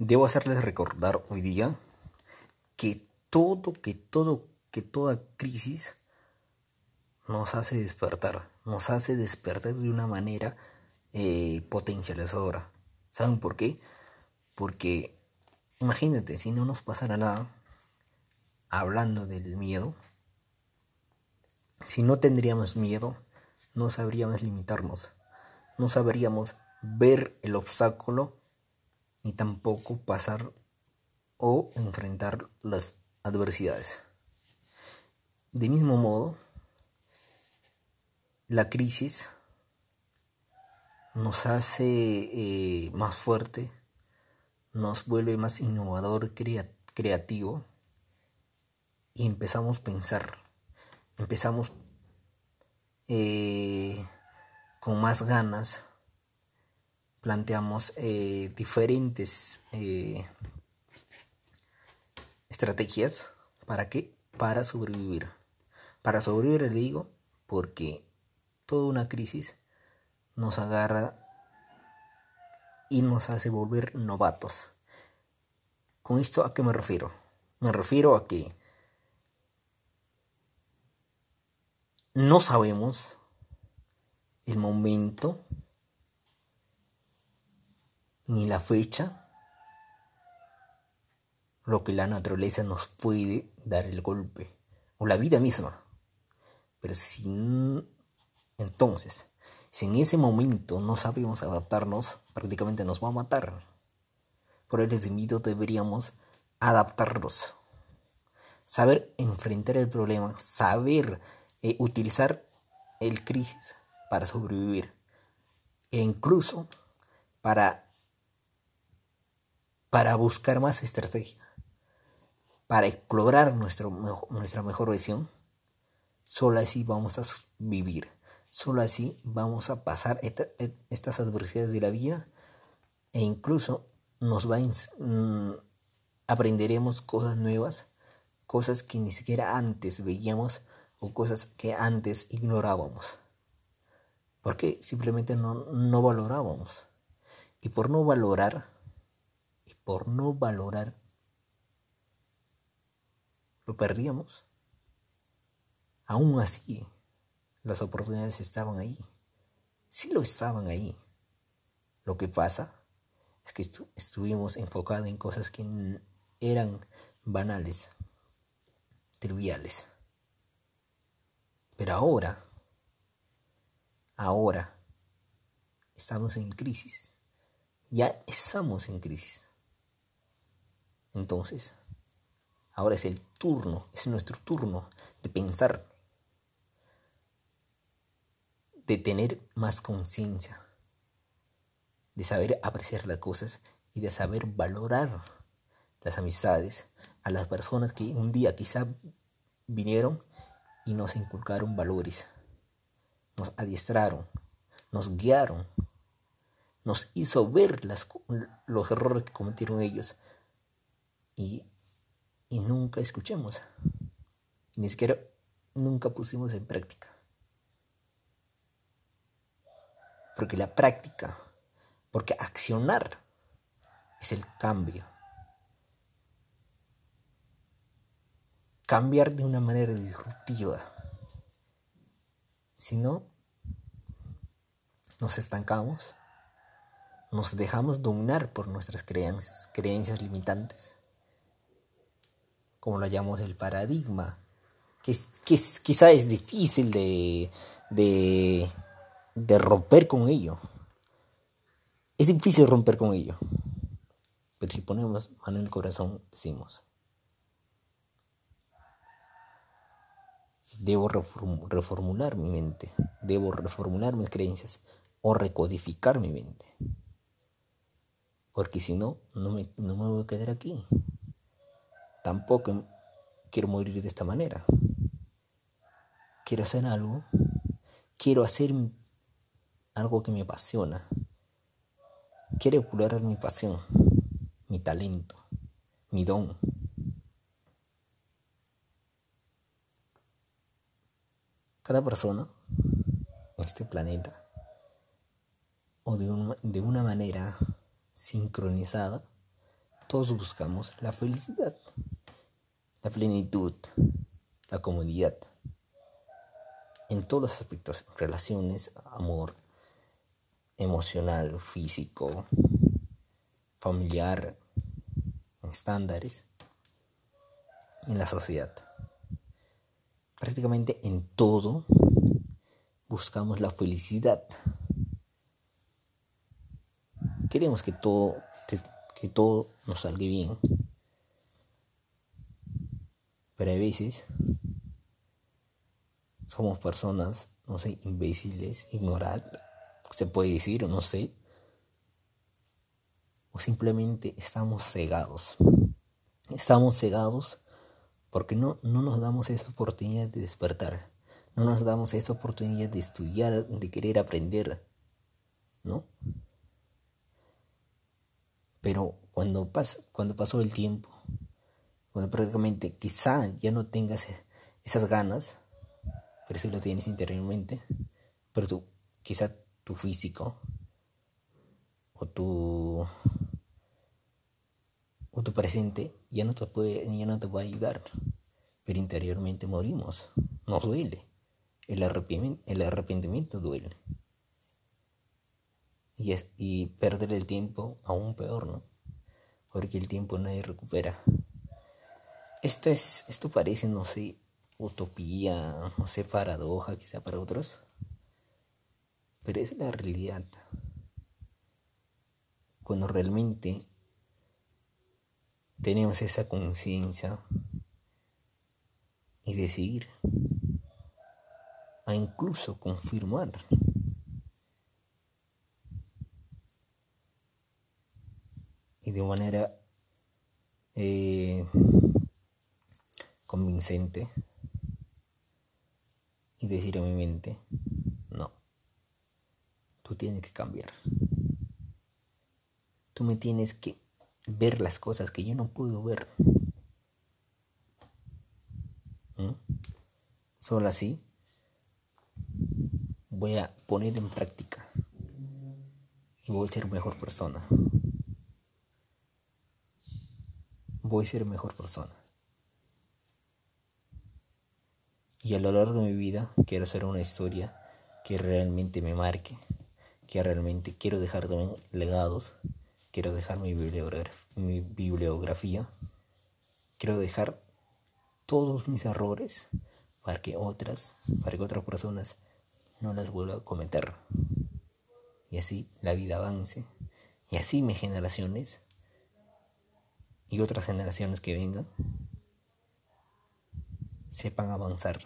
Debo hacerles recordar hoy día que todo, que todo, que toda crisis nos hace despertar, nos hace despertar de una manera eh, potencializadora. ¿Saben por qué? Porque imagínate, si no nos pasara nada, hablando del miedo, si no tendríamos miedo, no sabríamos limitarnos, no sabríamos ver el obstáculo ni tampoco pasar o enfrentar las adversidades. De mismo modo, la crisis nos hace eh, más fuerte, nos vuelve más innovador, creativo y empezamos a pensar, empezamos eh, con más ganas planteamos eh, diferentes eh, estrategias para qué para sobrevivir. Para sobrevivir le digo porque toda una crisis nos agarra y nos hace volver novatos. Con esto a qué me refiero me refiero a que no sabemos el momento ni la fecha, lo que la naturaleza nos puede dar el golpe, o la vida misma. Pero si entonces, si en ese momento no sabemos adaptarnos, prácticamente nos va a matar. Por el invito deberíamos adaptarnos, saber enfrentar el problema, saber eh, utilizar el crisis para sobrevivir e incluso para para buscar más estrategia, para explorar nuestra mejor visión, solo así vamos a vivir, solo así vamos a pasar estas adversidades de la vida e incluso nos va mm, aprenderemos cosas nuevas, cosas que ni siquiera antes veíamos o cosas que antes ignorábamos. Porque simplemente no, no valorábamos. Y por no valorar, por no valorar, lo perdíamos. Aún así, las oportunidades estaban ahí. Sí lo estaban ahí. Lo que pasa es que estuvimos enfocados en cosas que eran banales, triviales. Pero ahora, ahora, estamos en crisis. Ya estamos en crisis. Entonces, ahora es el turno, es nuestro turno de pensar, de tener más conciencia, de saber apreciar las cosas y de saber valorar las amistades a las personas que un día quizá vinieron y nos inculcaron valores, nos adiestraron, nos guiaron, nos hizo ver las, los errores que cometieron ellos y, nunca escuchemos. Ni siquiera nunca pusimos en práctica. Porque la práctica, porque accionar es el cambio. Cambiar de una manera disruptiva. Si no, nos estancamos, nos dejamos dominar por nuestras creencias, creencias limitantes como lo llamamos, el paradigma, que, que quizá es difícil de, de, de romper con ello. Es difícil romper con ello. Pero si ponemos mano en el corazón, decimos, debo reformular mi mente, debo reformular mis creencias o recodificar mi mente. Porque si no, no me, no me voy a quedar aquí tampoco quiero morir de esta manera. Quiero hacer algo, quiero hacer algo que me apasiona. Quiero explorar mi pasión, mi talento, mi don. Cada persona en este planeta, o de, de una manera sincronizada, todos buscamos la felicidad, la plenitud, la comodidad. En todos los aspectos, relaciones, amor, emocional, físico, familiar, estándares, en la sociedad. Prácticamente en todo buscamos la felicidad. Queremos que todo, que todo nos salga bien. Veces somos personas, no sé, imbéciles, ignorantes, se puede decir, no sé. O simplemente estamos cegados. Estamos cegados porque no, no nos damos esa oportunidad de despertar. No nos damos esa oportunidad de estudiar, de querer aprender. ¿No? Pero cuando, cuando pasó el tiempo, cuando prácticamente quizá ya no tengas esas ganas, pero si lo tienes interiormente, pero tú, quizá tu físico o tu o tu presente ya no te puede ya no te a ayudar pero interiormente morimos nos duele el arrepentimiento, el arrepentimiento duele y, es, y perder el tiempo aún peor, ¿no? Porque el tiempo nadie recupera. Esto es, esto parece, no sé, utopía, no sé, paradoja quizá para otros, pero es la realidad. Cuando realmente tenemos esa conciencia y decidir a incluso confirmar y de manera eh, convincente y decir a mi mente, no, tú tienes que cambiar. Tú me tienes que ver las cosas que yo no puedo ver. ¿Mm? Solo así voy a poner en práctica y voy a ser mejor persona. voy a ser mejor persona. Y a lo largo de mi vida quiero hacer una historia que realmente me marque, que realmente quiero dejar legados, quiero dejar mi bibliografía, mi bibliografía quiero dejar todos mis errores para que otras, para que otras personas no las vuelvan a cometer. Y así la vida avance. Y así mis generaciones y otras generaciones que vengan sepan avanzar.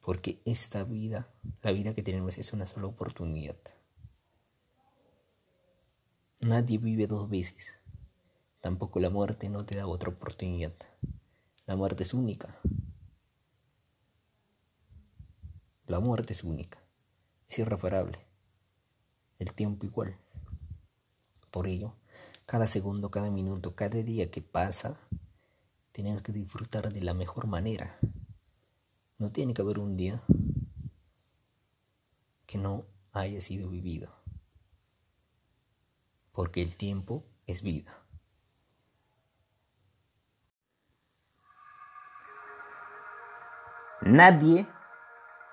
Porque esta vida, la vida que tenemos es una sola oportunidad. Nadie vive dos veces. Tampoco la muerte no te da otra oportunidad. La muerte es única. La muerte es única. Es irreparable. El tiempo igual. Por ello, cada segundo, cada minuto, cada día que pasa, tenemos que disfrutar de la mejor manera. No tiene que haber un día que no haya sido vivido. Porque el tiempo es vida. Nadie,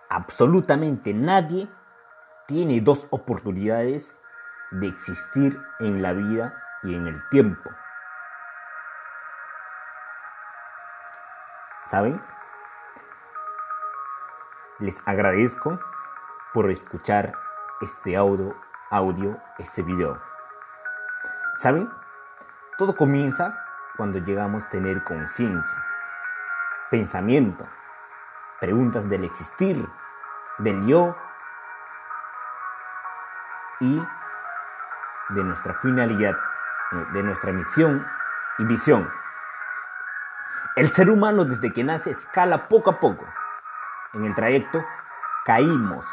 absolutamente nadie, tiene dos oportunidades de existir en la vida y en el tiempo. ¿Saben? Les agradezco por escuchar este audio, audio, este video. ¿Saben? Todo comienza cuando llegamos a tener conciencia, pensamiento, preguntas del existir, del yo y de nuestra finalidad de nuestra misión y visión. El ser humano desde que nace escala poco a poco. En el trayecto caímos,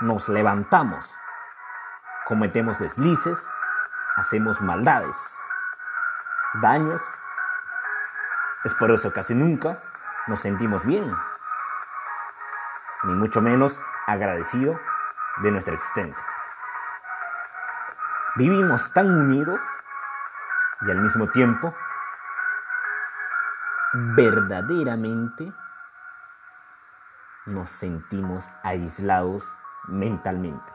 nos levantamos, cometemos deslices, hacemos maldades, daños. Es por eso casi nunca nos sentimos bien, ni mucho menos agradecido de nuestra existencia. Vivimos tan unidos y al mismo tiempo verdaderamente nos sentimos aislados mentalmente.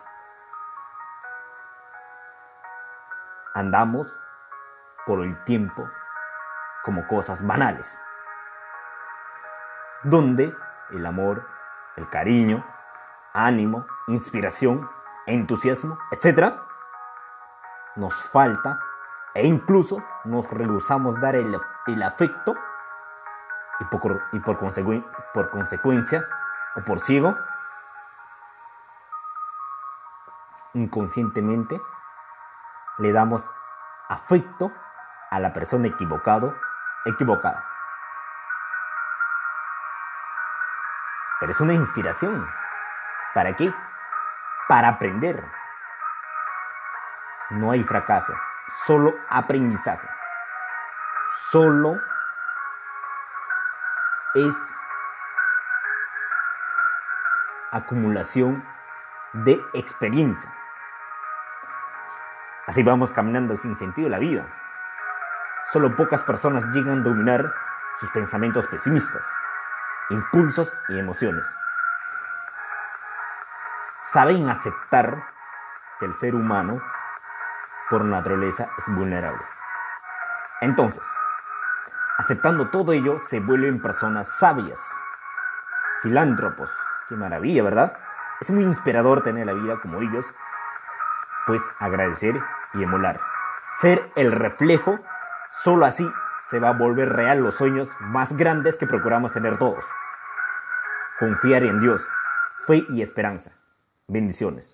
Andamos por el tiempo como cosas banales, donde el amor, el cariño, ánimo, inspiración, entusiasmo, etc., nos falta e incluso nos rehusamos dar el, afecto y por, y por, por consecuencia o por ciego, inconscientemente le damos afecto a la persona equivocado, equivocada. Pero es una inspiración. ¿Para qué? Para aprender. No hay fracaso, solo aprendizaje. Solo es acumulación de experiencia. Así vamos caminando sin sentido la vida. Solo pocas personas llegan a dominar sus pensamientos pesimistas, impulsos y emociones. Saben aceptar que el ser humano por naturaleza es vulnerable. Entonces, aceptando todo ello, se vuelven personas sabias, filántropos. Qué maravilla, ¿verdad? Es muy inspirador tener la vida como ellos pues agradecer y emular. Ser el reflejo, solo así se va a volver real los sueños más grandes que procuramos tener todos. Confiar en Dios, fe y esperanza. Bendiciones.